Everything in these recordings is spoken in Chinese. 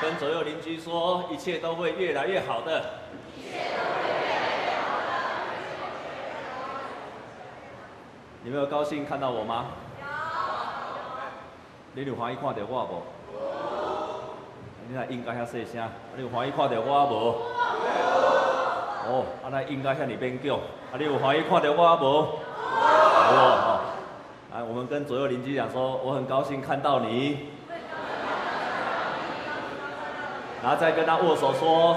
跟左右邻居说，一切都会越来越好的。一切都会越来越好的。你们有高兴看到我吗？有。你有欢喜看到我不？有。你那应该遐细声，你有欢喜看到我不？有。哦，啊那应该遐尔勉强，啊你有欢喜看到我不？有。哦，啊我们跟左右邻居讲说，我很高兴看到你。然后再跟他握手说：“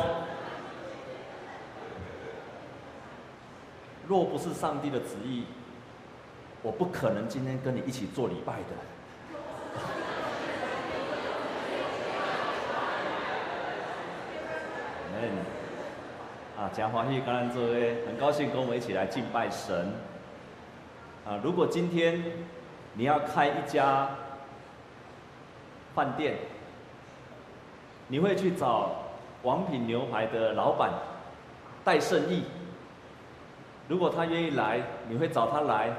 若不是上帝的旨意，我不可能今天跟你一起做礼拜的。”嗯，啊，讲欢喜，刚刚这位很高兴跟我们一起来敬拜神。啊，如果今天你要开一家饭店。你会去找王品牛排的老板戴胜义，如果他愿意来，你会找他来，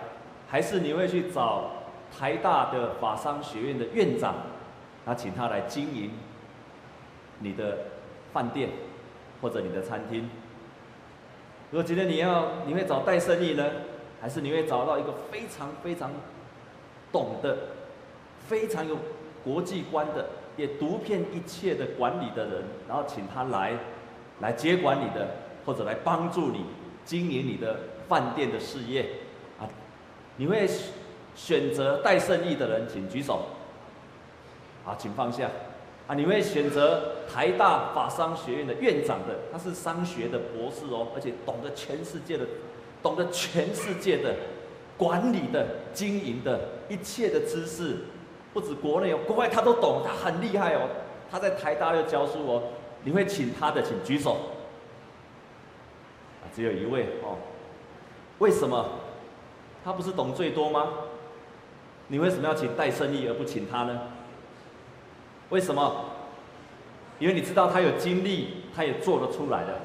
还是你会去找台大的法商学院的院长，他请他来经营你的饭店或者你的餐厅？如果今天你要，你会找戴胜义呢，还是你会找到一个非常非常懂得、非常有国际观的？也独骗一切的管理的人，然后请他来，来接管你的，或者来帮助你经营你的饭店的事业，啊，你会选择戴胜义的人，请举手。啊，请放下。啊，你会选择台大法商学院的院长的，他是商学的博士哦，而且懂得全世界的，懂得全世界的管理的、经营的一切的知识。不止国内哦，国外他都懂，他很厉害哦。他在台大又教书哦。你会请他的，请举手。只有一位哦。为什么？他不是懂最多吗？你为什么要请戴胜义而不请他呢？为什么？因为你知道他有经历，他也做得出来的。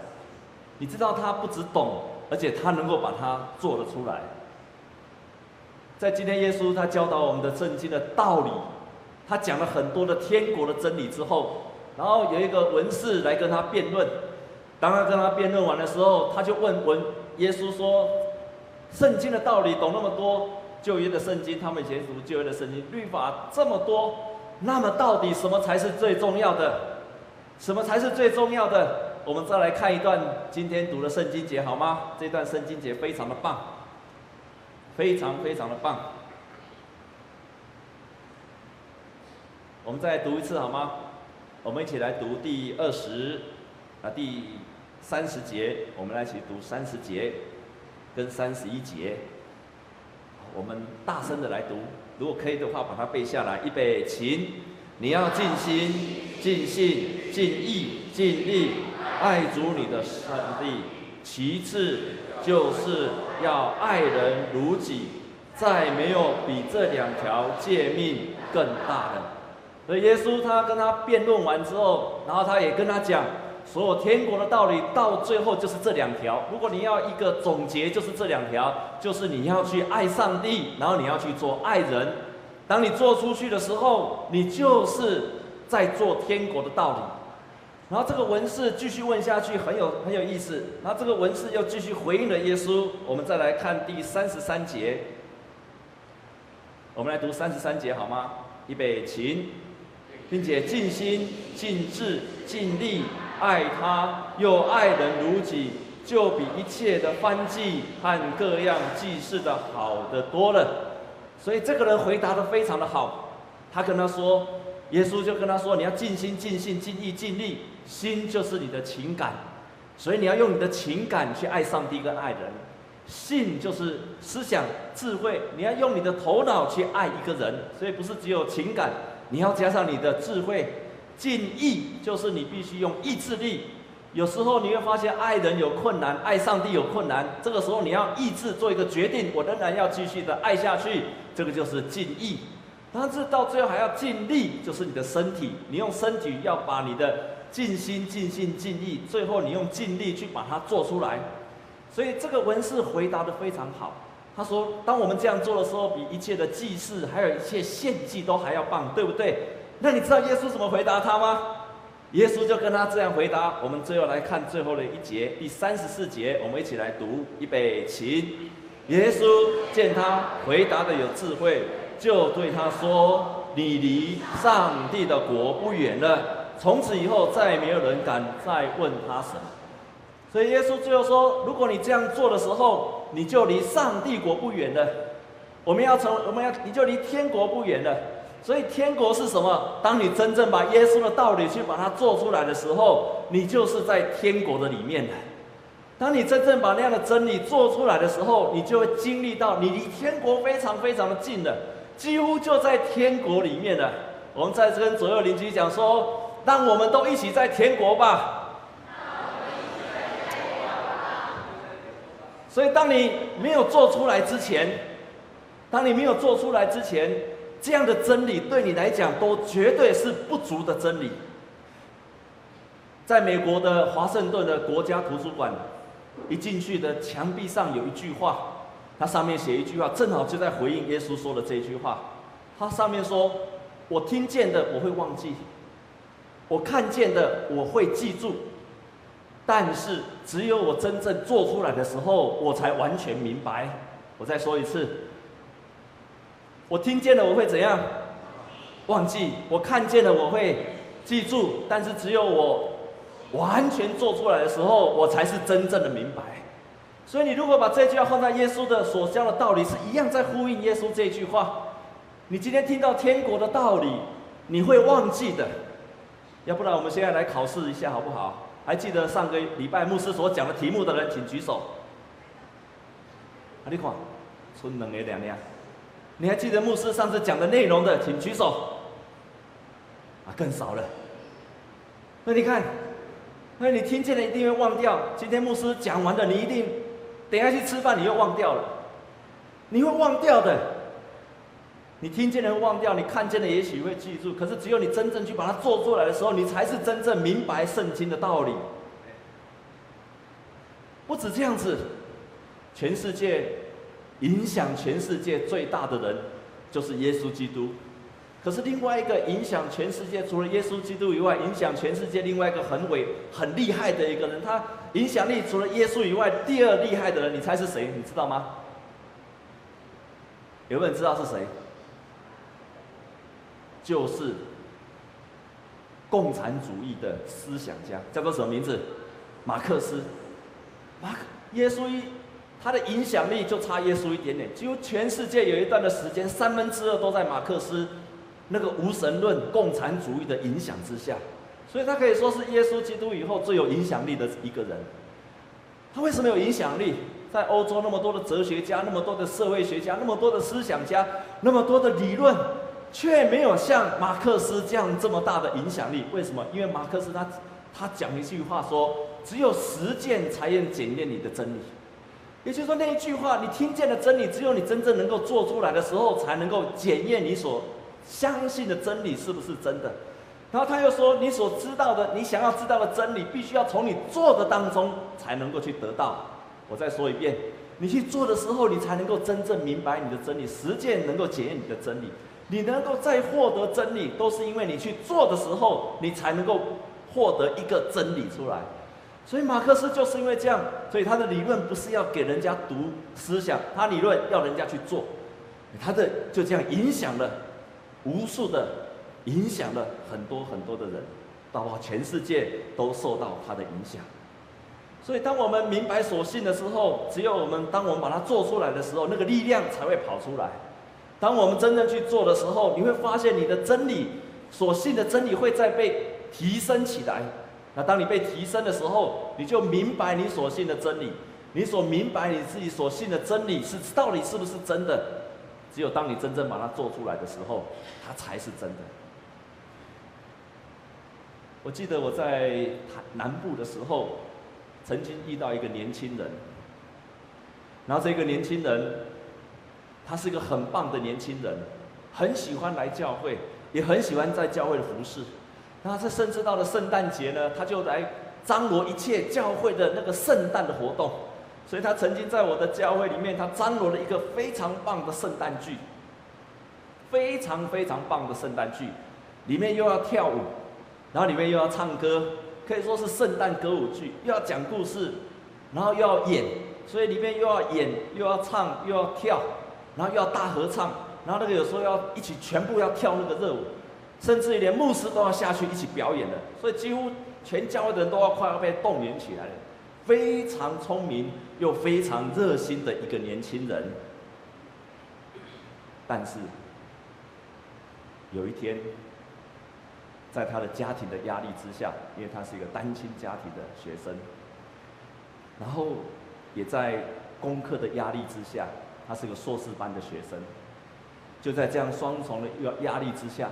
你知道他不只懂，而且他能够把它做得出来。在今天，耶稣他教导我们的圣经的道理，他讲了很多的天国的真理之后，然后有一个文士来跟他辩论。当他跟他辩论完的时候，他就问文耶稣说：“圣经的道理懂那么多，旧约的圣经，他们以前读旧约的圣经，律法这么多，那么到底什么才是最重要的？什么才是最重要的？我们再来看一段今天读的圣经节好吗？这段圣经节非常的棒。”非常非常的棒，我们再读一次好吗？我们一起来读第二十啊第三十节，我们来一起读三十节跟三十一节。我们大声的来读，如果可以的话，把它背下来。预备，请你要尽心、尽性、尽意、尽力爱主你的上帝，其次就是。要爱人如己，再没有比这两条诫命更大的。所以耶稣他跟他辩论完之后，然后他也跟他讲，所有天国的道理到最后就是这两条。如果你要一个总结，就是这两条，就是你要去爱上帝，然后你要去做爱人。当你做出去的时候，你就是在做天国的道理。然后这个文士继续问下去，很有很有意思。然后这个文士又继续回应了耶稣。我们再来看第三十三节，我们来读三十三节好吗？预备，请，并且尽心、尽智、尽力爱他，又爱人如己，就比一切的燔祭和各样祭祀的好得多了。所以这个人回答得非常的好。他跟他说，耶稣就跟他说：“你要尽心、尽性、尽意、尽力。”心就是你的情感，所以你要用你的情感去爱上帝跟爱人。性就是思想智慧，你要用你的头脑去爱一个人，所以不是只有情感，你要加上你的智慧。尽意就是你必须用意志力。有时候你会发现爱人有困难，爱上帝有困难，这个时候你要意志做一个决定，我仍然要继续的爱下去，这个就是尽意。但是到最后还要尽力，就是你的身体，你用身体要把你的。尽心、尽心、尽意，最后你用尽力去把它做出来。所以这个文士回答得非常好。他说：“当我们这样做的时候，比一切的祭祀，还有一切献祭都还要棒，对不对？”那你知道耶稣怎么回答他吗？耶稣就跟他这样回答。我们最后来看最后的一节，第三十四节，我们一起来读，预备起。耶稣见他回答的有智慧，就对他说：“你离上帝的国不远了。”从此以后，再也没有人敢再问他什么。所以耶稣最后说：“如果你这样做的时候，你就离上帝国不远了。我们要从，我们要，你就离天国不远了。所以天国是什么？当你真正把耶稣的道理去把它做出来的时候，你就是在天国的里面的。当你真正把那样的真理做出来的时候，你就会经历到你离天国非常非常的近了，几乎就在天国里面了。我们在这跟左右邻居讲说。”让我们都一起在天国吧。所以，当你没有做出来之前，当你没有做出来之前，这样的真理对你来讲都绝对是不足的真理。在美国的华盛顿的国家图书馆，一进去的墙壁上有一句话，它上面写一句话，正好就在回应耶稣说的这句话。它上面说：“我听见的，我会忘记。”我看见的我会记住，但是只有我真正做出来的时候，我才完全明白。我再说一次，我听见了我会怎样？忘记。我看见了我会记住，但是只有我完全做出来的时候，我才是真正的明白。所以你如果把这句话放在耶稣的所教的道理是一样，在呼应耶稣这句话。你今天听到天国的道理，你会忘记的。要不然我们现在来考试一下好不好？还记得上个礼拜牧师所讲的题目的人，请举手。啊，你看，春冷的两两。你还记得牧师上次讲的内容的，请举手。啊，更少了。那你看，那你听见了一定会忘掉。今天牧师讲完的，你一定等下去吃饭，你又忘掉了。你会忘掉的。你听见了忘掉，你看见了也许会记住，可是只有你真正去把它做出来的时候，你才是真正明白圣经的道理。不止这样子，全世界影响全世界最大的人就是耶稣基督。可是另外一个影响全世界除了耶稣基督以外，影响全世界另外一个很伟、很厉害的一个人，他影响力除了耶稣以外，第二厉害的人，你猜是谁？你知道吗？有没有人知道是谁？就是共产主义的思想家，叫做什么名字？马克思。马克，耶稣一，他的影响力就差耶稣一点点。几乎全世界有一段的时间，三分之二都在马克思那个无神论共产主义的影响之下，所以他可以说是耶稣基督以后最有影响力的一个人。他为什么有影响力？在欧洲那么多的哲学家，那么多的社会学家，那么多的思想家，那么多的理论。却没有像马克思这样这么大的影响力。为什么？因为马克思他他讲一句话说：“只有实践才能检验你的真理。”也就是说，那一句话，你听见的真理，只有你真正能够做出来的时候，才能够检验你所相信的真理是不是真的。然后他又说：“你所知道的，你想要知道的真理，必须要从你做的当中才能够去得到。”我再说一遍，你去做的时候，你才能够真正明白你的真理，实践能够检验你的真理。你能够再获得真理，都是因为你去做的时候，你才能够获得一个真理出来。所以马克思就是因为这样，所以他的理论不是要给人家读思想，他理论要人家去做。他的就这样影响了无数的，影响了很多很多的人，包括全世界都受到他的影响。所以当我们明白所信的时候，只有我们当我们把它做出来的时候，那个力量才会跑出来。当我们真正去做的时候，你会发现你的真理，所信的真理会再被提升起来。那当你被提升的时候，你就明白你所信的真理，你所明白你自己所信的真理是到底是不是真的。只有当你真正把它做出来的时候，它才是真的。我记得我在南部的时候，曾经遇到一个年轻人，然后这个年轻人。他是一个很棒的年轻人，很喜欢来教会，也很喜欢在教会的服侍。那这甚至到了圣诞节呢，他就来张罗一切教会的那个圣诞的活动。所以他曾经在我的教会里面，他张罗了一个非常棒的圣诞剧，非常非常棒的圣诞剧，里面又要跳舞，然后里面又要唱歌，可以说是圣诞歌舞剧，又要讲故事，然后又要演，所以里面又要演，又要唱，又要跳，然后又要大合唱，然后那个有时候要一起全部要跳那个热舞，甚至连牧师都要下去一起表演的，所以几乎全教会的人都要快要被动员起来了。非常聪明又非常热心的一个年轻人，但是有一天，在他的家庭的压力之下，因为他是一个单亲家庭的学生，然后也在功课的压力之下，他是个硕士班的学生，就在这样双重的压压力之下，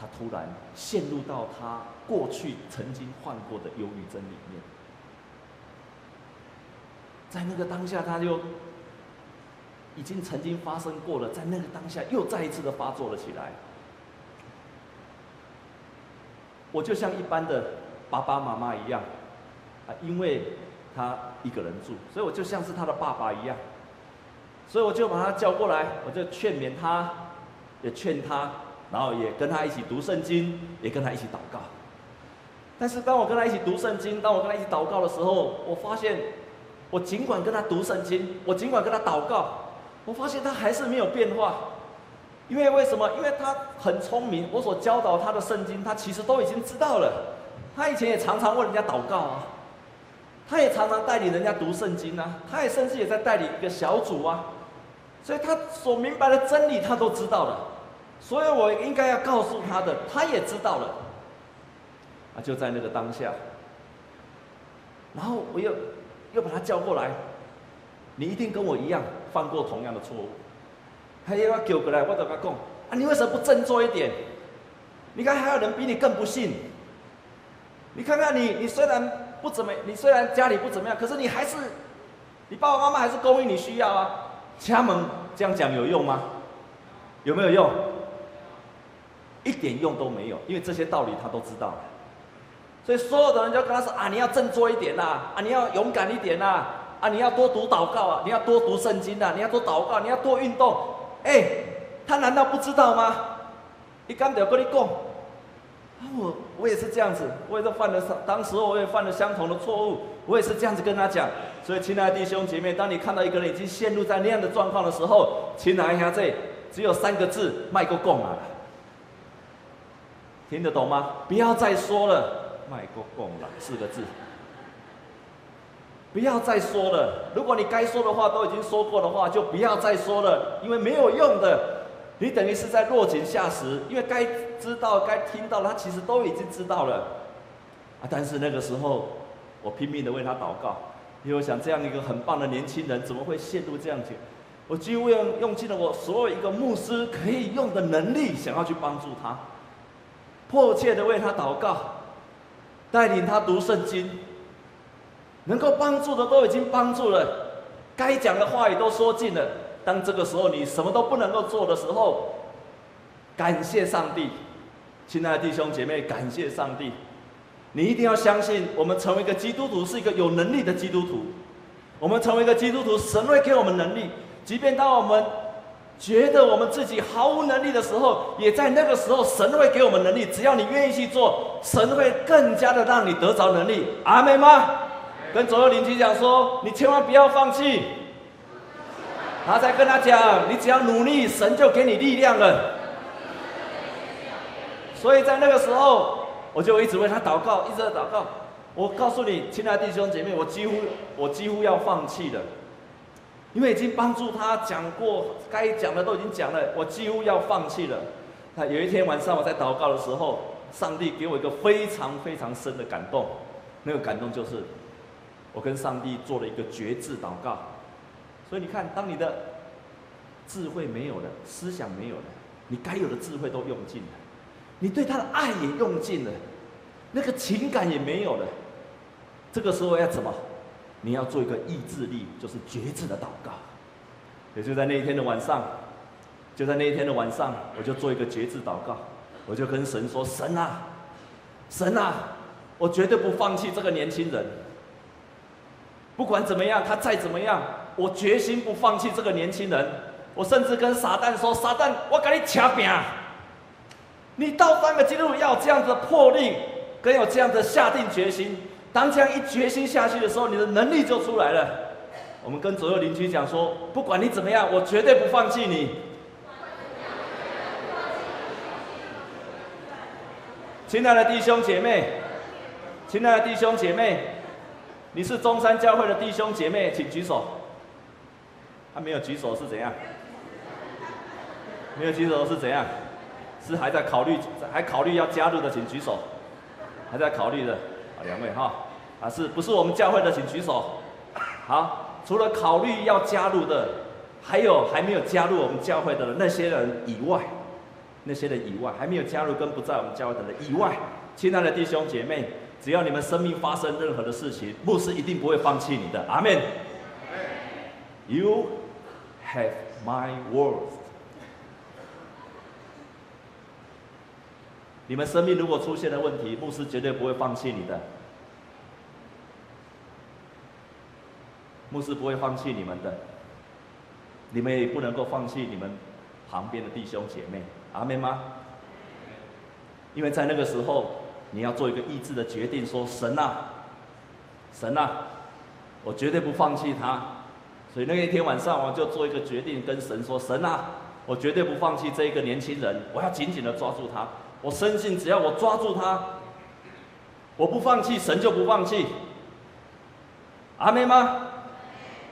他突然陷入到他过去曾经患过的忧郁症里面，在那个当下，他就已经曾经发生过了，在那个当下又再一次的发作了起来。我就像一般的爸爸妈妈一样，啊，因为他一个人住，所以我就像是他的爸爸一样，所以我就把他叫过来，我就劝勉他，也劝他。然后也跟他一起读圣经，也跟他一起祷告。但是当我跟他一起读圣经，当我跟他一起祷告的时候，我发现，我尽管跟他读圣经，我尽管跟他祷告，我发现他还是没有变化。因为为什么？因为他很聪明，我所教导他的圣经，他其实都已经知道了。他以前也常常为人家祷告啊，他也常常带领人家读圣经啊，他也甚至也在带领一个小组啊，所以他所明白的真理，他都知道了。所以我应该要告诉他的，他也知道了。啊，就在那个当下，然后我又又把他叫过来，你一定跟我一样犯过同样的错误。他又要叫过来，我就跟他讲：啊，你为什么不振作一点？你看还有人比你更不信。你看看你，你虽然不怎么，你虽然家里不怎么样，可是你还是，你爸爸妈妈还是供应你需要啊。他们这样讲有用吗？有没有用？一点用都没有，因为这些道理他都知道。所以所有的人就跟他说：“啊，你要振作一点呐，啊，你要勇敢一点呐，啊，你要多读祷告啊，你要多读圣经啊，你要多祷告，你要多运动。”哎，他难道不知道吗？你刚才跟你讲，我我也是这样子，我也是犯了当时我也犯了相同的错误，我也是这样子跟他讲。所以，亲爱的弟兄姐妹，当你看到一个人已经陷入在那样的状况的时候，请拿一下这只有三个字：麦克讲啊。听得懂吗？不要再说了，麦克讲了四个字。不要再说了，如果你该说的话都已经说过的话，就不要再说了，因为没有用的。你等于是在落井下石，因为该知道、该听到，他其实都已经知道了。啊，但是那个时候，我拼命的为他祷告，因为我想这样一个很棒的年轻人，怎么会陷入这样子？我几乎用用尽了我所有一个牧师可以用的能力，想要去帮助他。迫切的为他祷告，带领他读圣经，能够帮助的都已经帮助了，该讲的话也都说尽了。当这个时候你什么都不能够做的时候，感谢上帝，亲爱的弟兄姐妹，感谢上帝。你一定要相信，我们成为一个基督徒是一个有能力的基督徒。我们成为一个基督徒，神会给我们能力，即便当我们。觉得我们自己毫无能力的时候，也在那个时候，神会给我们能力。只要你愿意去做，神会更加的让你得着能力。阿门吗？跟左右邻居讲说，你千万不要放弃。他在跟他讲，你只要努力，神就给你力量了。所以在那个时候，我就一直为他祷告，一直在祷告。我告诉你，亲爱的弟兄姐妹，我几乎我几乎要放弃了。因为已经帮助他讲过该讲的都已经讲了，我几乎要放弃了。那有一天晚上我在祷告的时候，上帝给我一个非常非常深的感动。那个感动就是，我跟上帝做了一个决志祷告。所以你看，当你的智慧没有了，思想没有了，你该有的智慧都用尽了，你对他的爱也用尽了，那个情感也没有了。这个时候要怎么？你要做一个意志力，就是决志的祷告。也就在那一天的晚上，就在那一天的晚上，我就做一个决志祷告。我就跟神说：“神啊，神啊，我绝对不放弃这个年轻人。不管怎么样，他再怎么样，我决心不放弃这个年轻人。我甚至跟撒旦说：‘撒旦，我跟你掐饼。你到三个基督徒要这样子的魄力，跟有这样的下定决心。当这样一决心下去的时候，你的能力就出来了。我们跟左右邻居讲说，不管你怎么样，我绝对不放弃你。亲爱的弟兄姐妹，亲爱的弟兄姐妹，你是中山教会的弟兄姐妹，请举手。他没有举手是怎样？没有举手是怎样？是还在考虑，还考虑要加入的，请举手。还在考虑的，啊，两位哈，啊，是不是我们教会的，请举手。好，除了考虑要加入的，还有还没有加入我们教会的那些人以外。那些人以外，还没有加入跟不在我们教会的人以外，亲爱的弟兄姐妹，只要你们生命发生任何的事情，牧师一定不会放弃你的。阿门。You have my word。你们生命如果出现了问题，牧师绝对不会放弃你的。牧师不会放弃你们的，你们也不能够放弃你们旁边的弟兄姐妹。阿妹吗？因为在那个时候，你要做一个意志的决定，说神啊，神啊，我绝对不放弃他。所以那一天晚上，我就做一个决定，跟神说：神啊，我绝对不放弃这一个年轻人，我要紧紧的抓住他。我深信，只要我抓住他，我不放弃，神就不放弃。阿妹吗？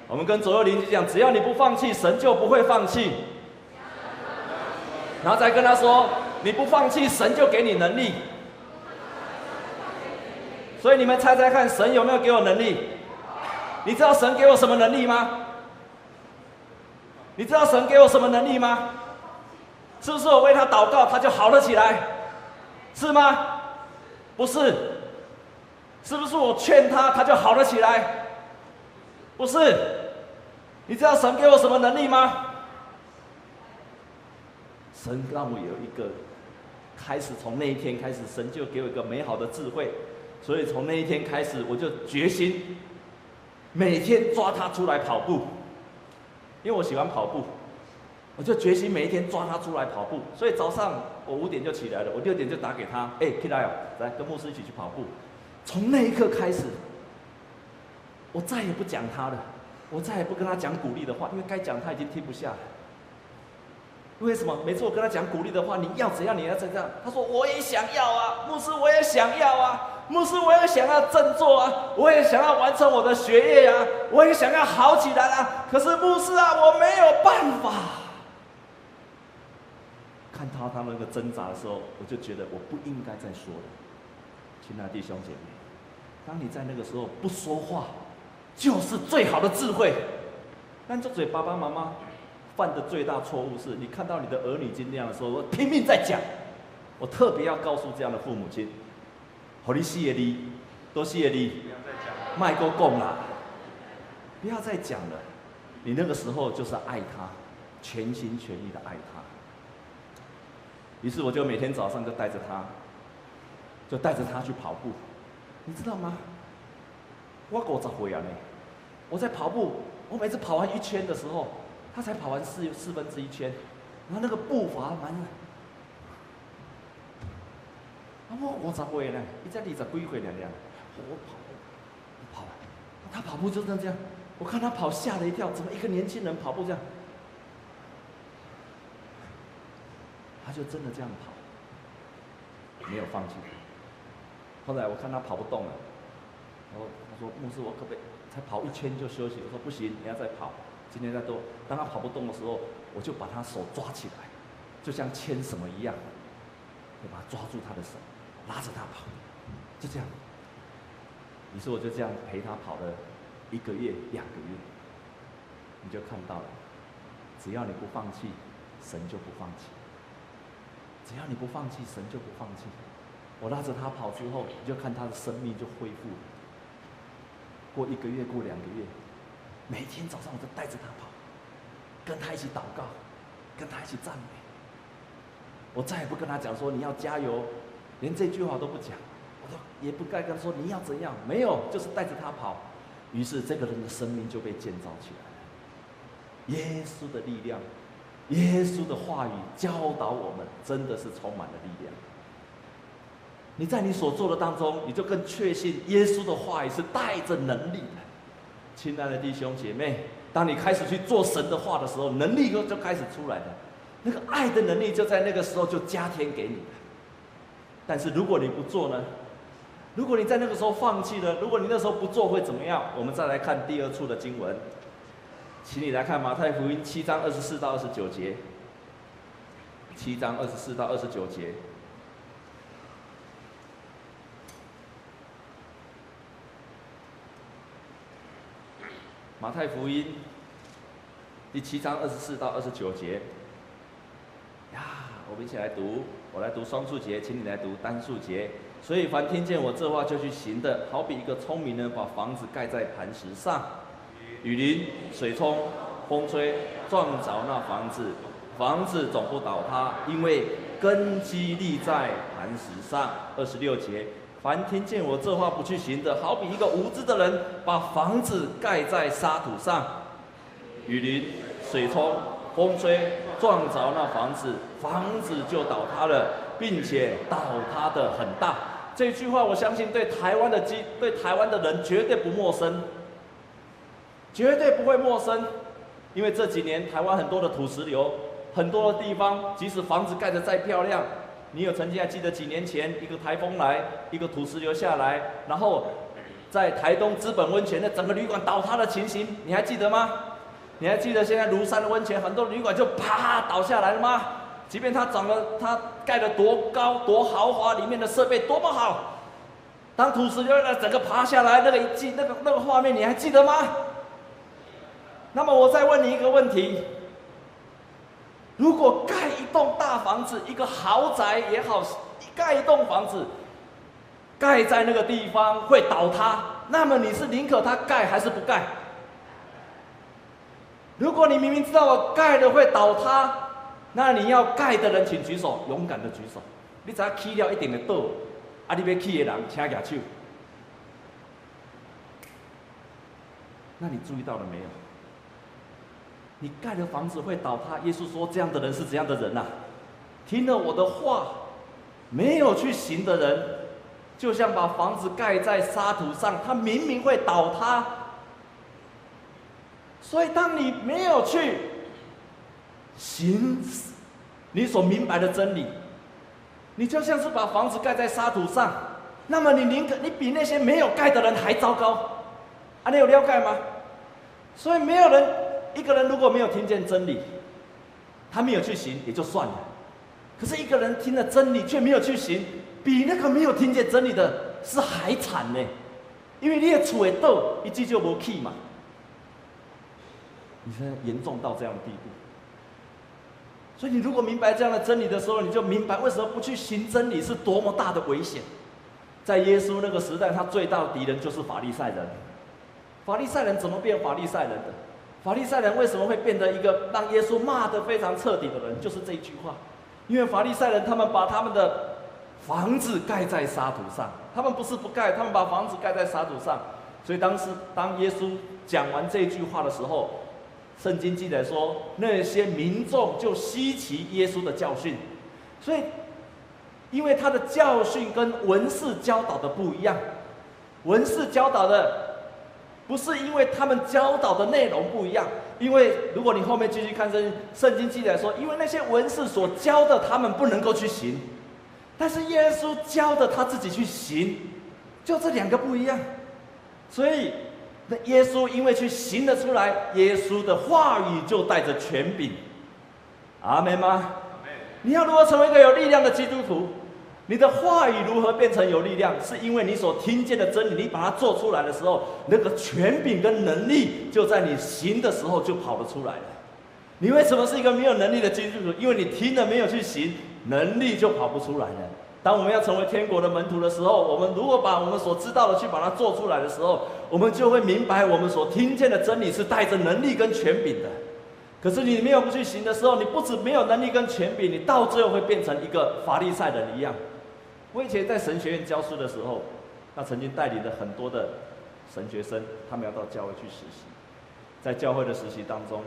我们跟左右邻居讲，只要你不放弃，神就不会放弃。然后再跟他说：“你不放弃，神就给你能力。”所以你们猜猜看，神有没有给我能力？你知道神给我什么能力吗？你知道神给我什么能力吗？是不是我为他祷告，他就好了起来？是吗？不是。是不是我劝他，他就好了起来？不是。你知道神给我什么能力吗？神让我有一个开始，从那一天开始，神就给我一个美好的智慧，所以从那一天开始，我就决心每天抓他出来跑步，因为我喜欢跑步，我就决心每一天抓他出来跑步。所以早上我五点就起来了，我六点就打给他，哎，起来哦，来跟牧师一起去跑步。从那一刻开始，我再也不讲他了，我再也不跟他讲鼓励的话，因为该讲他已经听不下了。为什么？每次我跟他讲鼓励的话，你要怎样？你要怎样？他说我也想要啊，牧师我也想要啊，牧师我也想要振作啊，我也想要完成我的学业呀、啊，我也想要好起来啊。可是牧师啊，我没有办法。看到他们那个挣扎的时候，我就觉得我不应该再说了。亲爱的弟兄姐妹，当你在那个时候不说话，就是最好的智慧。但这嘴爸爸妈妈。犯的最大错误是你看到你的儿女经那样的时候，我拼命在讲。我特别要告诉这样的父母亲：，好，你谢你，多谢你，麦哥讲了，不要再讲了。你那个时候就是爱他，全心全意的爱他。于是我就每天早上就带着他，就带着他去跑步。你知道吗？我五十岁啊呢，我在跑步，我每次跑完一圈的时候。他才跑完四四分之一圈，然后那个步伐蛮……啊，我我咋会呢？一在里在归回两两，我跑，我跑，他跑步就这样，我看他跑吓了一跳，怎么一个年轻人跑步这样？他就真的这样跑，没有放弃。后来我看他跑不动了，然后他说：“牧师，我可不可以才跑一圈就休息？”我说：“不行，你要再跑。”今天再多，当他跑不动的时候，我就把他手抓起来，就像牵什么一样，就把他抓住他的手，拉着他跑，就这样。于是我就这样陪他跑了一个月、两个月，你就看到了，只要你不放弃，神就不放弃；只要你不放弃，神就不放弃。我拉着他跑之后，你就看他的生命就恢复了。过一个月，过两个月。每天早上我都带着他跑，跟他一起祷告，跟他一起赞美。我再也不跟他讲说你要加油，连这句话都不讲。我说也不该跟他说你要怎样，没有，就是带着他跑。于是这个人的生命就被建造起来了。耶稣的力量耶稣的话语教导我们，真的是充满了力量。你在你所做的当中，你就更确信耶稣的话语是带着能力的。亲爱的弟兄姐妹，当你开始去做神的话的时候，能力就就开始出来了。那个爱的能力就在那个时候就加添给你。但是如果你不做呢？如果你在那个时候放弃了，如果你那时候不做会怎么样？我们再来看第二处的经文，请你来看马太福音七章二十四到二十九节。七章二十四到二十九节。马太福音第七章二十四到二十九节。呀，我们一起来读，我来读双数节，请你来读单数节。所以，凡听见我这话就去行的，好比一个聪明人把房子盖在磐石上，雨淋、水冲、风吹，撞着那房子，房子总不倒塌，因为根基立在磐石上。二十六节，凡听见我这话不去行的，好比一个无知的人把房子盖在沙土上，雨淋、水冲、风吹，撞着那房子，房子就倒塌了，并且倒塌的很大。这句话，我相信对台湾的基，对台湾的人绝对不陌生，绝对不会陌生，因为这几年台湾很多的土石流，很多的地方，即使房子盖得再漂亮，你有曾经还记得几年前一个台风来，一个土石流下来，然后在台东资本温泉的整个旅馆倒塌的情形，你还记得吗？你还记得现在庐山的温泉很多旅馆就啪倒下来了吗？即便它长得，它盖得多高多豪华，里面的设备多么好，当土石流那整个爬下来，那个一记那个那个画面，你还记得吗？那么我再问你一个问题：如果盖一栋大房子，一个豪宅也好，盖一栋房子，盖在那个地方会倒塌，那么你是宁可它盖还是不盖？如果你明明知道我盖的会倒塌，那你要盖的人，请举手，勇敢的举手。你只要起了一定的豆，啊，你要起的人，请举手。那你注意到了没有？你盖的房子会倒塌，耶稣说这样的人是怎样的人呐、啊？听了我的话，没有去行的人，就像把房子盖在沙土上，他明明会倒塌。所以，当你没有去。行，你所明白的真理，你就像是把房子盖在沙土上，那么你宁可你比那些没有盖的人还糟糕，啊，你有了解吗？所以没有人一个人如果没有听见真理，他没有去行也就算了，可是一个人听了真理却没有去行，比那个没有听见真理的是还惨呢，因为你的厝会倒，一句就无起嘛，你现在严重到这样的地步。所以，你如果明白这样的真理的时候，你就明白为什么不去行真理是多么大的危险。在耶稣那个时代，他最大的敌人就是法利赛人。法利赛人怎么变法利赛人的？法利赛人为什么会变得一个让耶稣骂得非常彻底的人？就是这一句话。因为法利赛人他们把他们的房子盖在沙土上，他们不是不盖，他们把房子盖在沙土上。所以当时当耶稣讲完这句话的时候，圣经记载说，那些民众就稀奇耶稣的教训，所以，因为他的教训跟文士教导的不一样，文士教导的不是因为他们教导的内容不一样，因为如果你后面继续看圣经，圣经记载说，因为那些文士所教的他们不能够去行，但是耶稣教的他自己去行，就这两个不一样，所以。那耶稣因为去行得出来，耶稣的话语就带着权柄，阿门吗？你要如何成为一个有力量的基督徒？你的话语如何变成有力量？是因为你所听见的真理，你把它做出来的时候，那个权柄跟能力就在你行的时候就跑了出来了。你为什么是一个没有能力的基督徒？因为你听了没有去行，能力就跑不出来了。当我们要成为天国的门徒的时候，我们如果把我们所知道的去把它做出来的时候，我们就会明白我们所听见的真理是带着能力跟权柄的。可是你没有去行的时候，你不止没有能力跟权柄，你到最后会变成一个法利赛人一样。我以前在神学院教书的时候，那曾经带领了很多的神学生，他们要到教会去实习。在教会的实习当中，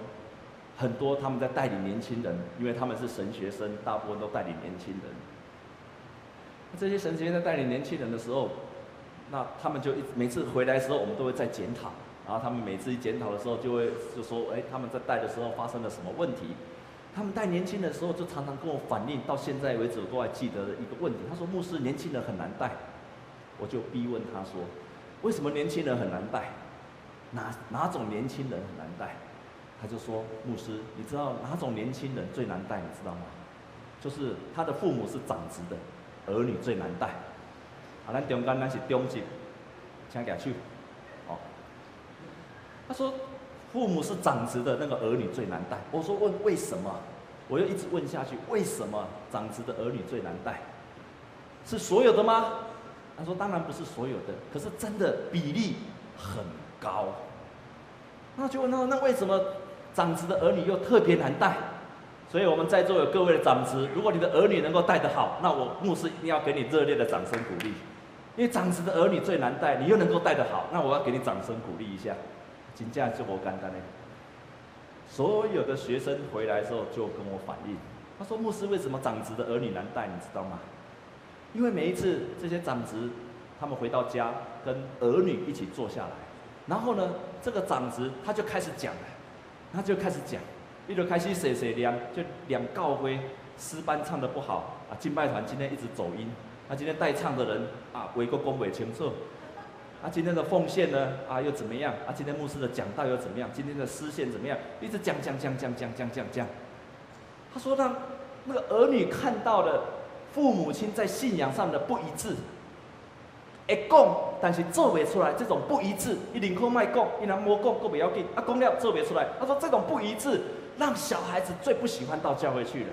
很多他们在带领年轻人，因为他们是神学生，大部分都带领年轻人。这些神学生在带领年轻人的时候，那他们就一每次回来的时候，我们都会在检讨。然后他们每次一检讨的时候，就会就说：“哎，他们在带的时候发生了什么问题？”他们带年轻的时候，就常常跟我反映，到现在为止我都还记得的一个问题。他说：“牧师，年轻人很难带。”我就逼问他说：“为什么年轻人很难带？哪哪种年轻人很难带？”他就说：“牧师，你知道哪种年轻人最难带？你知道吗？就是他的父母是长子的儿女最难带。啊，咱中间咱是中级，请举手。哦，他说父母是长子的那个儿女最难带。我说问为什么？我又一直问下去，为什么长子的儿女最难带？是所有的吗？他说当然不是所有的，可是真的比例很高。那就问他那为什么？长子的儿女又特别难带，所以我们在座有各位的长子，如果你的儿女能够带得好，那我牧师一定要给你热烈的掌声鼓励，因为长子的儿女最难带，你又能够带得好，那我要给你掌声鼓励一下。请假就我干单呢。所有的学生回来之后就跟我反映，他说牧师为什么长子的儿女难带，你知道吗？因为每一次这些长子他们回到家跟儿女一起坐下来，然后呢，这个长子他就开始讲了。他就开始讲，你就开始写写念，就念教会诗班唱得不好啊，敬拜团今天一直走音，啊，今天带唱的人啊，维国公委清楚，啊，今天的奉献呢啊又怎么样？啊，今天牧师的讲道又怎么样？今天的诗献怎么样？一直讲讲讲讲讲讲讲讲。他说让那个儿女看到了父母亲在信仰上的不一致。会讲，但是做不出来，这种不一致，一宁可卖讲，一人莫讲，都不要紧。啊，讲了做不出来。他说这种不一致，让小孩子最不喜欢到教会去了。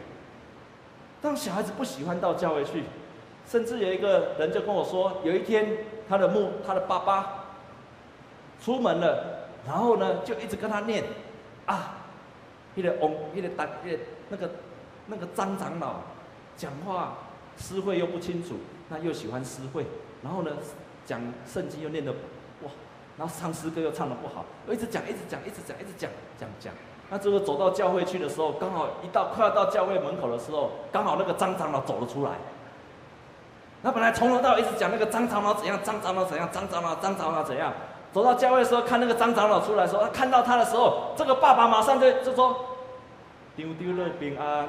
让小孩子不喜欢到教会去，甚至有一个人就跟我说，有一天他的母，他的爸爸出门了，然后呢就一直跟他念，啊，那个翁，那个大，那个那个那个张长老讲话诗会又不清楚，那又喜欢诗会。然后呢，讲圣经又念的哇，然后唱诗歌又唱的不好，我一直讲，一直讲，一直讲，一直讲，讲讲。那最后走到教会去的时候，刚好一到快要到教会门口的时候，刚好那个张长老走了出来。那本来从头到尾一直讲那个张长老怎样，张长老怎样，张长老，张长老怎样。走到教会的时候，看那个张长老出来说，看到他的时候，这个爸爸马上就就说：“丢丢乐平安。”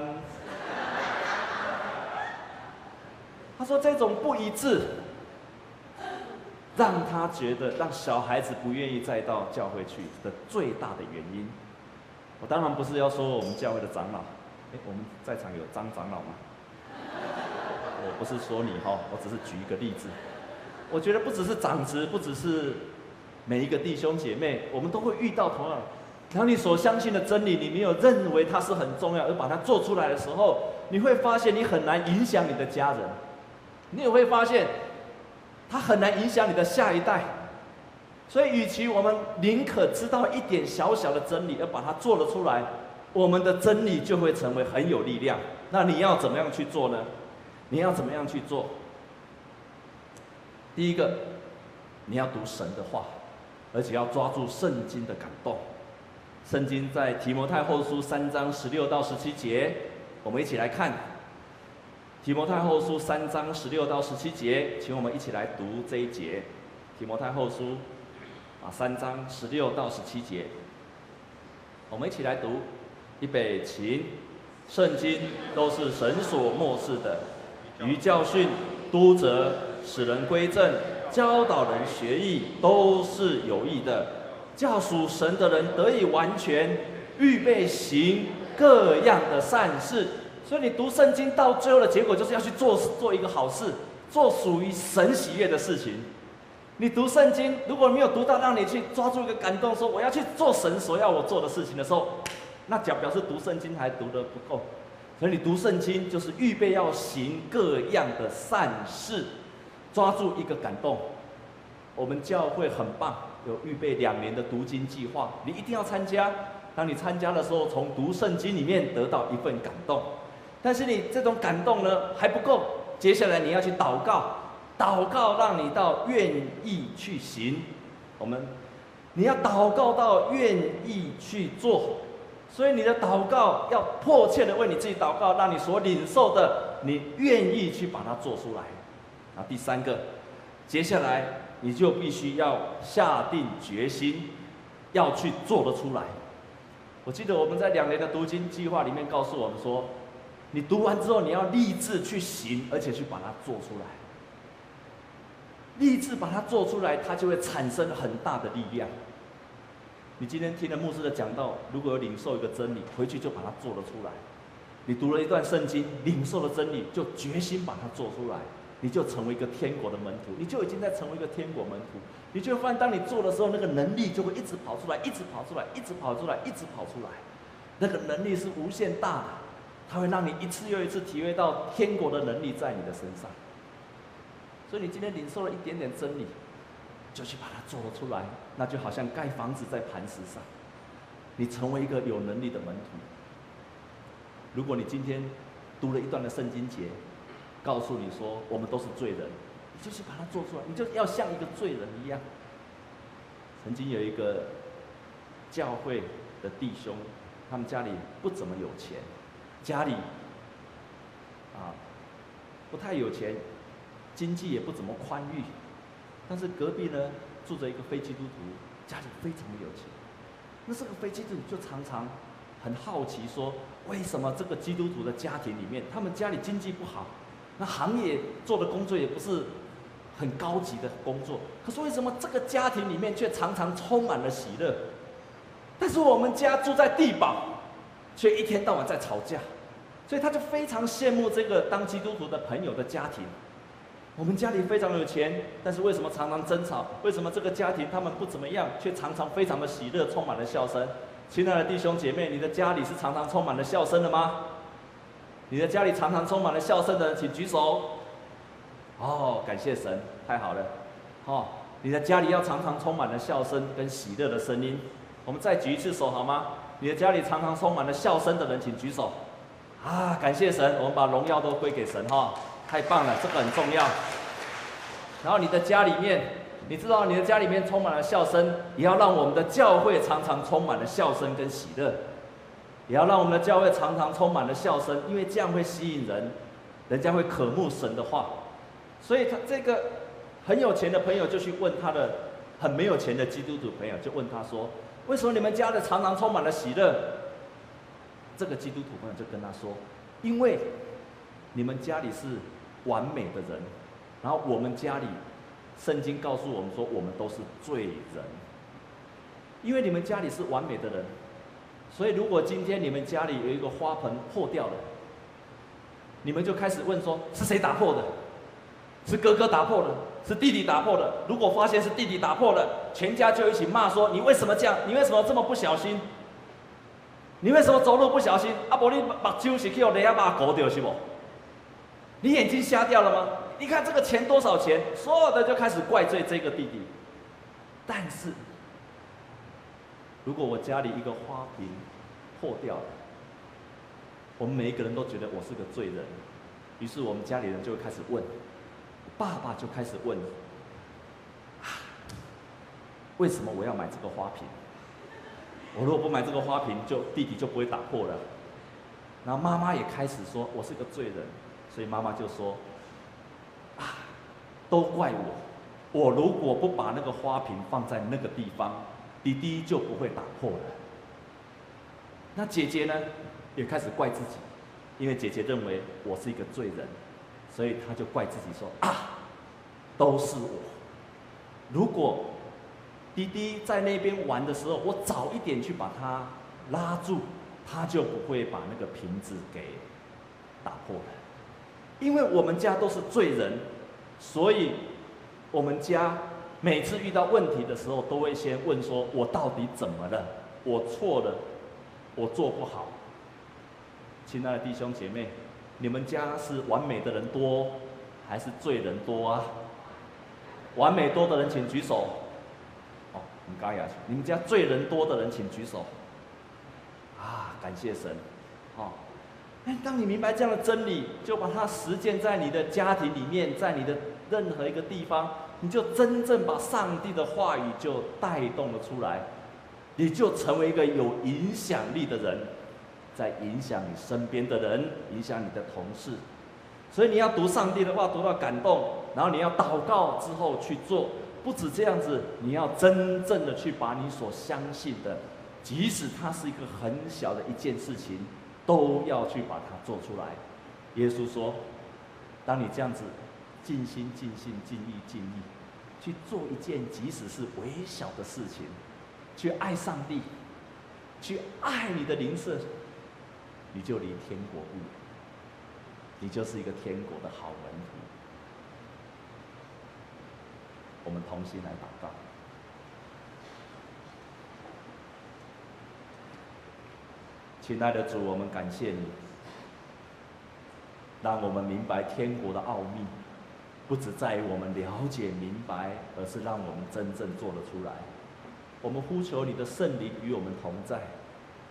他说这种不一致。让他觉得让小孩子不愿意再到教会去的最大的原因，我当然不是要说我们教会的长老，哎，我们在场有张长老吗？我不是说你哈，我只是举一个例子。我觉得不只是长子，不只是每一个弟兄姐妹，我们都会遇到同样。当你所相信的真理，你没有认为它是很重要，而把它做出来的时候，你会发现你很难影响你的家人，你也会发现。它很难影响你的下一代，所以，与其我们宁可知道一点小小的真理而把它做了出来，我们的真理就会成为很有力量。那你要怎么样去做呢？你要怎么样去做？第一个，你要读神的话，而且要抓住圣经的感动。圣经在提摩太后书三章十六到十七节，我们一起来看。提摩太后书三章十六到十七节，请我们一起来读这一节。提摩太后书啊，三章十六到十七节，我们一起来读。预备起，圣经都是神所默示的，于教训、督责、使人归正、教导人学义，都是有益的，叫属神的人得以完全，预备行各样的善事。所以你读圣经到最后的结果，就是要去做做一个好事，做属于神喜悦的事情。你读圣经，如果没有读到让你去抓住一个感动，说我要去做神所要我做的事情的时候，那假表示读圣经还读得不够。所以你读圣经就是预备要行各样的善事，抓住一个感动。我们教会很棒，有预备两年的读经计划，你一定要参加。当你参加的时候，从读圣经里面得到一份感动。但是你这种感动呢还不够，接下来你要去祷告，祷告让你到愿意去行。我们，你要祷告到愿意去做。所以你的祷告要迫切的为你自己祷告，让你所领受的，你愿意去把它做出来。啊，第三个，接下来你就必须要下定决心，要去做得出来。我记得我们在两年的读经计划里面告诉我们说，你读完之后你要立志去行，而且去把它做出来。立志把它做出来，它就会产生很大的力量。你今天听了牧师的讲道，如果有领受一个真理，回去就把它做了出来。你读了一段圣经，领受了真理，就决心把它做出来，你就成为一个天国的门徒，你就已经在成为一个天国门徒。你就会发现，当你做的时候，那个能力就会一直跑出来，一直跑出来，一直跑出来，一直跑出来。那个能力是无限大的，它会让你一次又一次体会到天国的能力在你的身上。所以你今天领受了一点点真理，就去把它做了出来，那就好像盖房子在磐石上，你成为一个有能力的门徒。如果你今天读了一段的圣经节，告诉你说我们都是罪人，你就去把它做出来，你就要像一个罪人一样。曾经有一个教会的弟兄，他们家里不怎么有钱，家里啊不太有钱。经济也不怎么宽裕，但是隔壁呢住着一个非基督徒，家里非常有钱。那这个非基督徒就常常很好奇说，为什么这个基督徒的家庭里面，他们家里经济不好，那行业做的工作也不是很高级的工作，可是为什么这个家庭里面却常常充满了喜乐？但是我们家住在地堡，却一天到晚在吵架，所以他就非常羡慕这个当基督徒的朋友的家庭。我们家里非常有钱，但是为什么常常争吵？为什么这个家庭他们不怎么样，却常常非常的喜乐，充满了笑声？亲爱的弟兄姐妹，你的家里是常常充满了笑声的吗？你的家里常常充满了笑声的人，请举手。哦，感谢神，太好了。哦，你的家里要常常充满了笑声跟喜乐的声音。我们再举一次手好吗？你的家里常常充满了笑声的人，请举手。啊，感谢神，我们把荣耀都归给神哈。太棒了，这个很重要。然后你的家里面，你知道你的家里面充满了笑声，也要让我们的教会常常充满了笑声跟喜乐，也要让我们的教会常常充满了笑声，因为这样会吸引人，人家会渴慕神的话。所以他这个很有钱的朋友就去问他的很没有钱的基督徒朋友，就问他说：“为什么你们家的常常充满了喜乐？”这个基督徒朋友就跟他说：“因为你们家里是。”完美的人，然后我们家里，圣经告诉我们说，我们都是罪人。因为你们家里是完美的人，所以如果今天你们家里有一个花盆破掉了，你们就开始问说，是谁打破的？是哥哥打破的？是弟弟打破的？如果发现是弟弟打破的，全家就一起骂说，你为什么这样？你为什么这么不小心？你为什么走路不小心？阿伯，你目睭是去让雷亚巴搞掉是不？你眼睛瞎掉了吗？你看这个钱多少钱？所有的就开始怪罪这个弟弟。但是，如果我家里一个花瓶破掉了，我们每一个人都觉得我是个罪人，于是我们家里人就会开始问，爸爸就开始问，为什么我要买这个花瓶？我如果不买这个花瓶，就弟弟就不会打破了。然后妈妈也开始说，我是个罪人。所以妈妈就说：“啊，都怪我！我如果不把那个花瓶放在那个地方，弟弟就不会打破了。”那姐姐呢，也开始怪自己，因为姐姐认为我是一个罪人，所以她就怪自己说：“啊，都是我！如果弟弟在那边玩的时候，我早一点去把他拉住，他就不会把那个瓶子给打破了。”因为我们家都是罪人，所以我们家每次遇到问题的时候，都会先问说：“我到底怎么了？我错了，我做不好。”亲爱的弟兄姐妹，你们家是完美的人多，还是罪人多啊？完美多的人请举手。哦，很高雅。你们家罪人多的人请举手。啊，感谢神。哎，当你明白这样的真理，就把它实践在你的家庭里面，在你的任何一个地方，你就真正把上帝的话语就带动了出来。你就成为一个有影响力的人，在影响你身边的人，影响你的同事。所以你要读上帝的话，读到感动，然后你要祷告之后去做。不止这样子，你要真正的去把你所相信的，即使它是一个很小的一件事情，都要去把它做出来。耶稣说：“当你这样子尽心、尽心、尽意、尽意去做一件，即使是微小的事情，去爱上帝，去爱你的邻舍，你就离天国不远。”你就是一个天国的好门徒。我们同心来祷告。亲爱的主，我们感谢你，让我们明白天国的奥秘，不只在于我们了解明白，而是让我们真正做得出来。我们呼求你的圣灵与我们同在，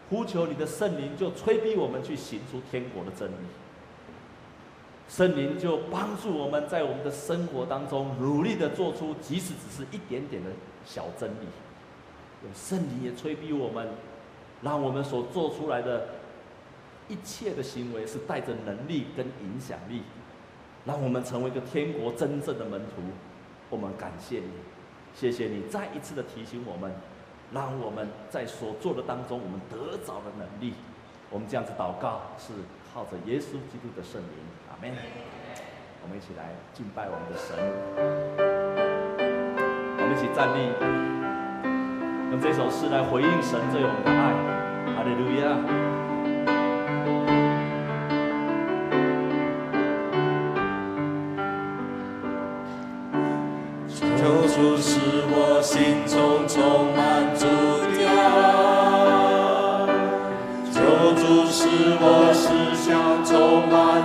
呼求你的圣灵就催逼我们去行出天国的真理。圣灵就帮助我们在我们的生活当中努力的做出，即使只是一点点的小真理。圣灵也催逼我们，让我们所做出来的一切的行为是带着能力跟影响力，让我们成为一个天国真正的门徒。我们感谢你，谢谢你再一次的提醒我们，让我们在所做的当中，我们得着了能力。我们这样子祷告，是靠着耶稣基督的圣灵。阿门我们一起来敬拜我们的神。我们一起站立，用这首诗来回应神对我们的爱。哈利路亚！救主使我心中充满主的爱，求主使我思想充满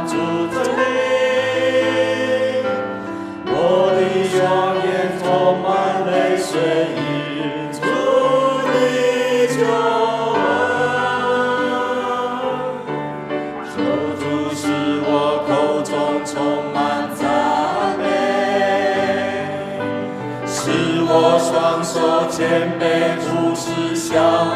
前辈主持下。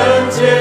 人间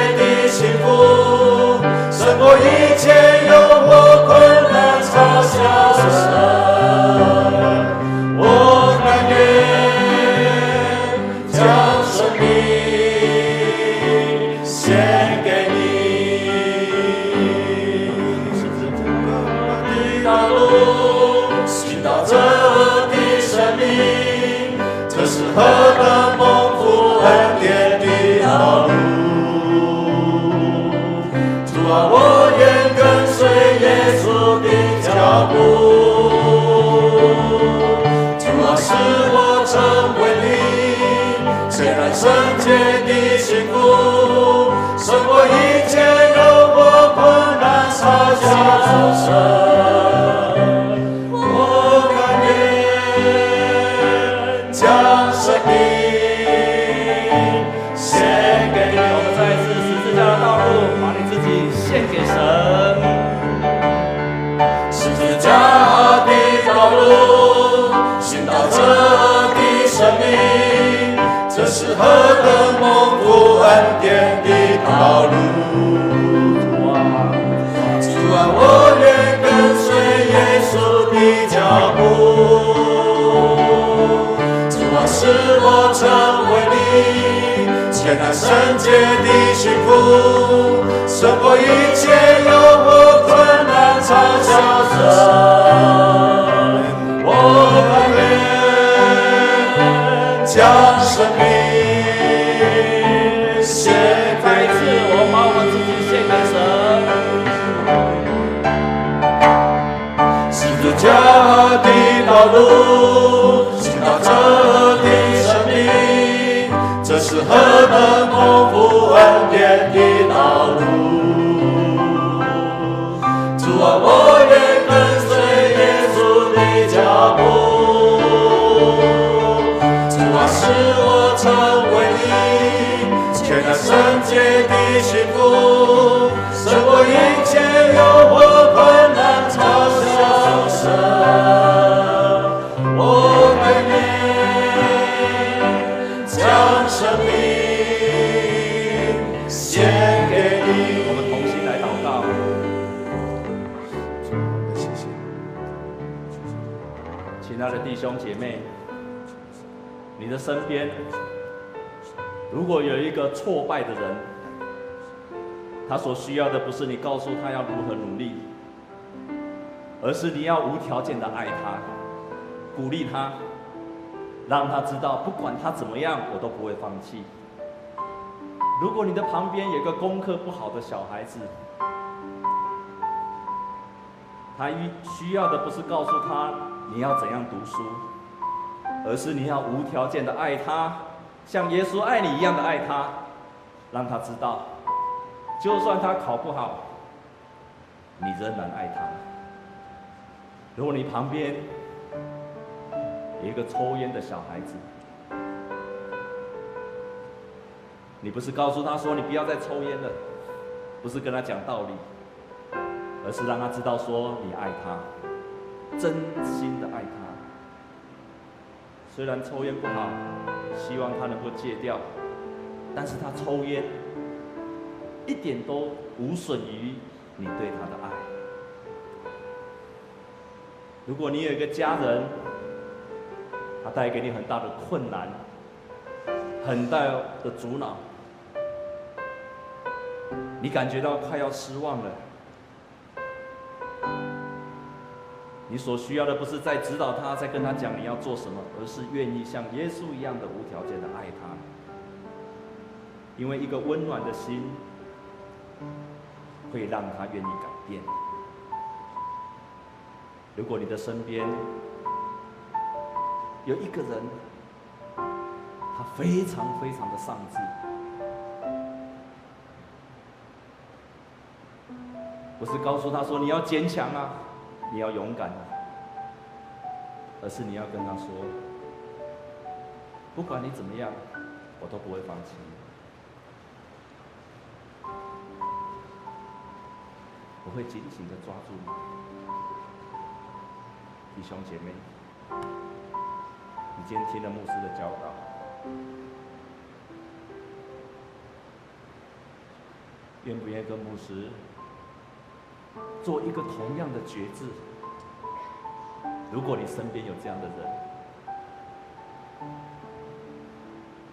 全那圣洁的幸福，胜过一切诱惑困难嘲笑声。我甘愿将生命献再一次，给我把我们自己献给神。十字架的道路，圣洁的幸福，胜过一切诱惑困难嘲笑声。我为你将生命献给你。我们同心来祷告。谢谢。亲爱的弟兄姐妹，你的身边如果有一个挫败的人，他所需要的不是你告诉他要如何努力，而是你要无条件的爱他，鼓励他，让他知道不管他怎么样，我都不会放弃。如果你的旁边有个功课不好的小孩子，他需要的不是告诉他你要怎样读书，而是你要无条件的爱他，像耶稣爱你一样的爱他，让他知道，就算他考不好，你仍然爱他。如果你旁边有一个抽烟的小孩子，你不是告诉他说你不要再抽烟了，不是跟他讲道理。而是让他知道说你爱他，真心的爱他。虽然抽烟不好，希望他能够戒掉，但是他抽烟一点都无损于你对他的爱。如果你有一个家人，他带给你很大的困难，很大的阻挠，你感觉到快要失望了。你所需要的不是在指导他，在跟他讲你要做什么，而是愿意像耶稣一样的无条件的爱他。因为一个温暖的心，会让他愿意改变。如果你的身边有一个人，他非常非常的丧志，不是告诉他说你要坚强啊，你要勇敢啊，而是你要跟他说，不管你怎么样，我都不会放弃你。我会紧紧的抓住你，弟兄姐妹，你今天听了牧师的教导，愿不愿意跟牧师做一个同样的决志？如果你身边有这样的人，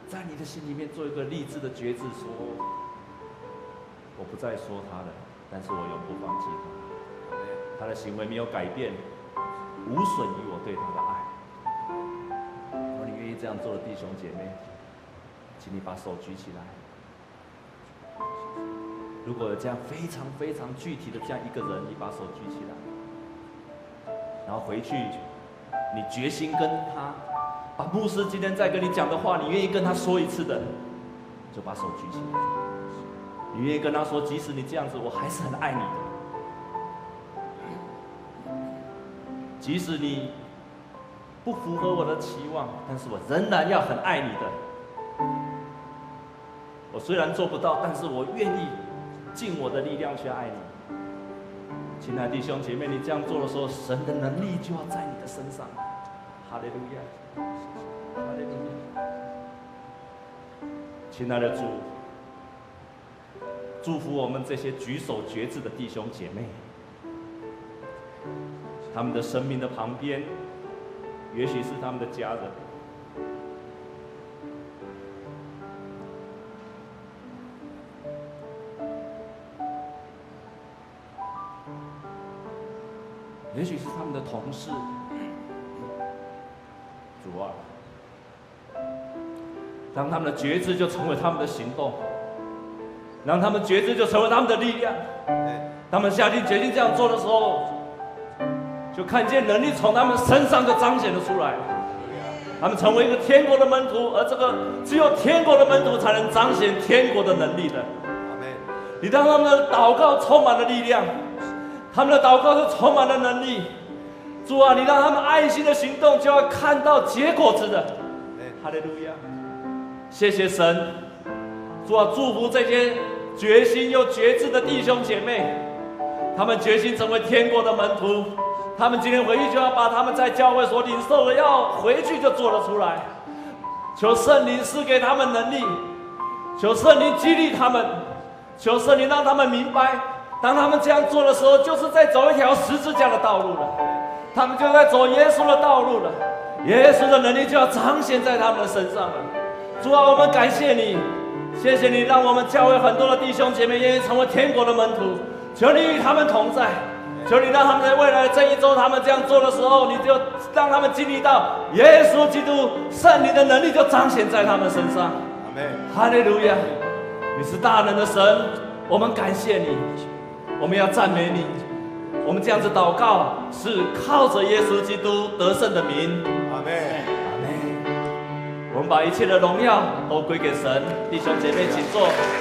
在你的心里面做一个励志的决志，说：我不再说他了。但是我永不放弃他，他的行为没有改变，无损于我对他的爱。如果你愿意这样做的弟兄姐妹，请你把手举起来。如果有这样非常非常具体的这样一个人，你把手举起来，然后回去，你决心跟他把牧师今天在跟你讲的话，你愿意跟他说一次的，就把手举起来。你愿意跟他说，即使你这样子，我还是很爱你的。即使你不符合我的期望，但是我仍然要很爱你的。我虽然做不到，但是我愿意尽我的力量去爱你。亲爱的弟兄姐妹，你这样做的时候，神的能力就要在你的身上。哈利路亚，哈利路亚。亲爱的主。祝福我们这些举手决志的弟兄姐妹，他们的生命的旁边，也许是他们的家人，同事，主啊，让他们的觉知就成为他们的行动。让他们觉知就成为他们的力量。他们下定决心这样做的时候，就看见能力从他们身上就彰显了出来。他们成为一个天国的门徒，而这个只有天国的门徒才能彰显天国的能力的。你让他们的祷告充满了力量，他们的祷告是充满了能力。主啊，你让他们爱心的行动就要看到结果子的。哈利路亚！谢谢神，主啊，祝福这些。决心又决志的弟兄姐妹，他们决心成为天国的门徒。他们今天回去就要把他们在教会所领受的，要回去就做了出来。求圣灵赐给他们能力，求圣灵激励他们，求圣灵让他们明白，当他们这样做的时候，就是在走一条十字架的道路了。他们就在走耶稣的道路了，耶稣的能力就要彰显在他们的身上了。主啊，我们感谢你。谢谢你，让我们教会很多的弟兄姐妹愿意成为天国的门徒。求你与他们同在，求你让他们在未来的这一周，他们这样做的时候，你就让他们经历到耶稣基督圣灵的能力就彰显在他们身上。阿门。哈利路亚！你是大能的神，我们感谢你，我们要赞美你。我们这样子祷告，是靠着耶稣基督得胜的名。阿门。我们把一切的荣耀都归给神，弟兄姐妹，请坐。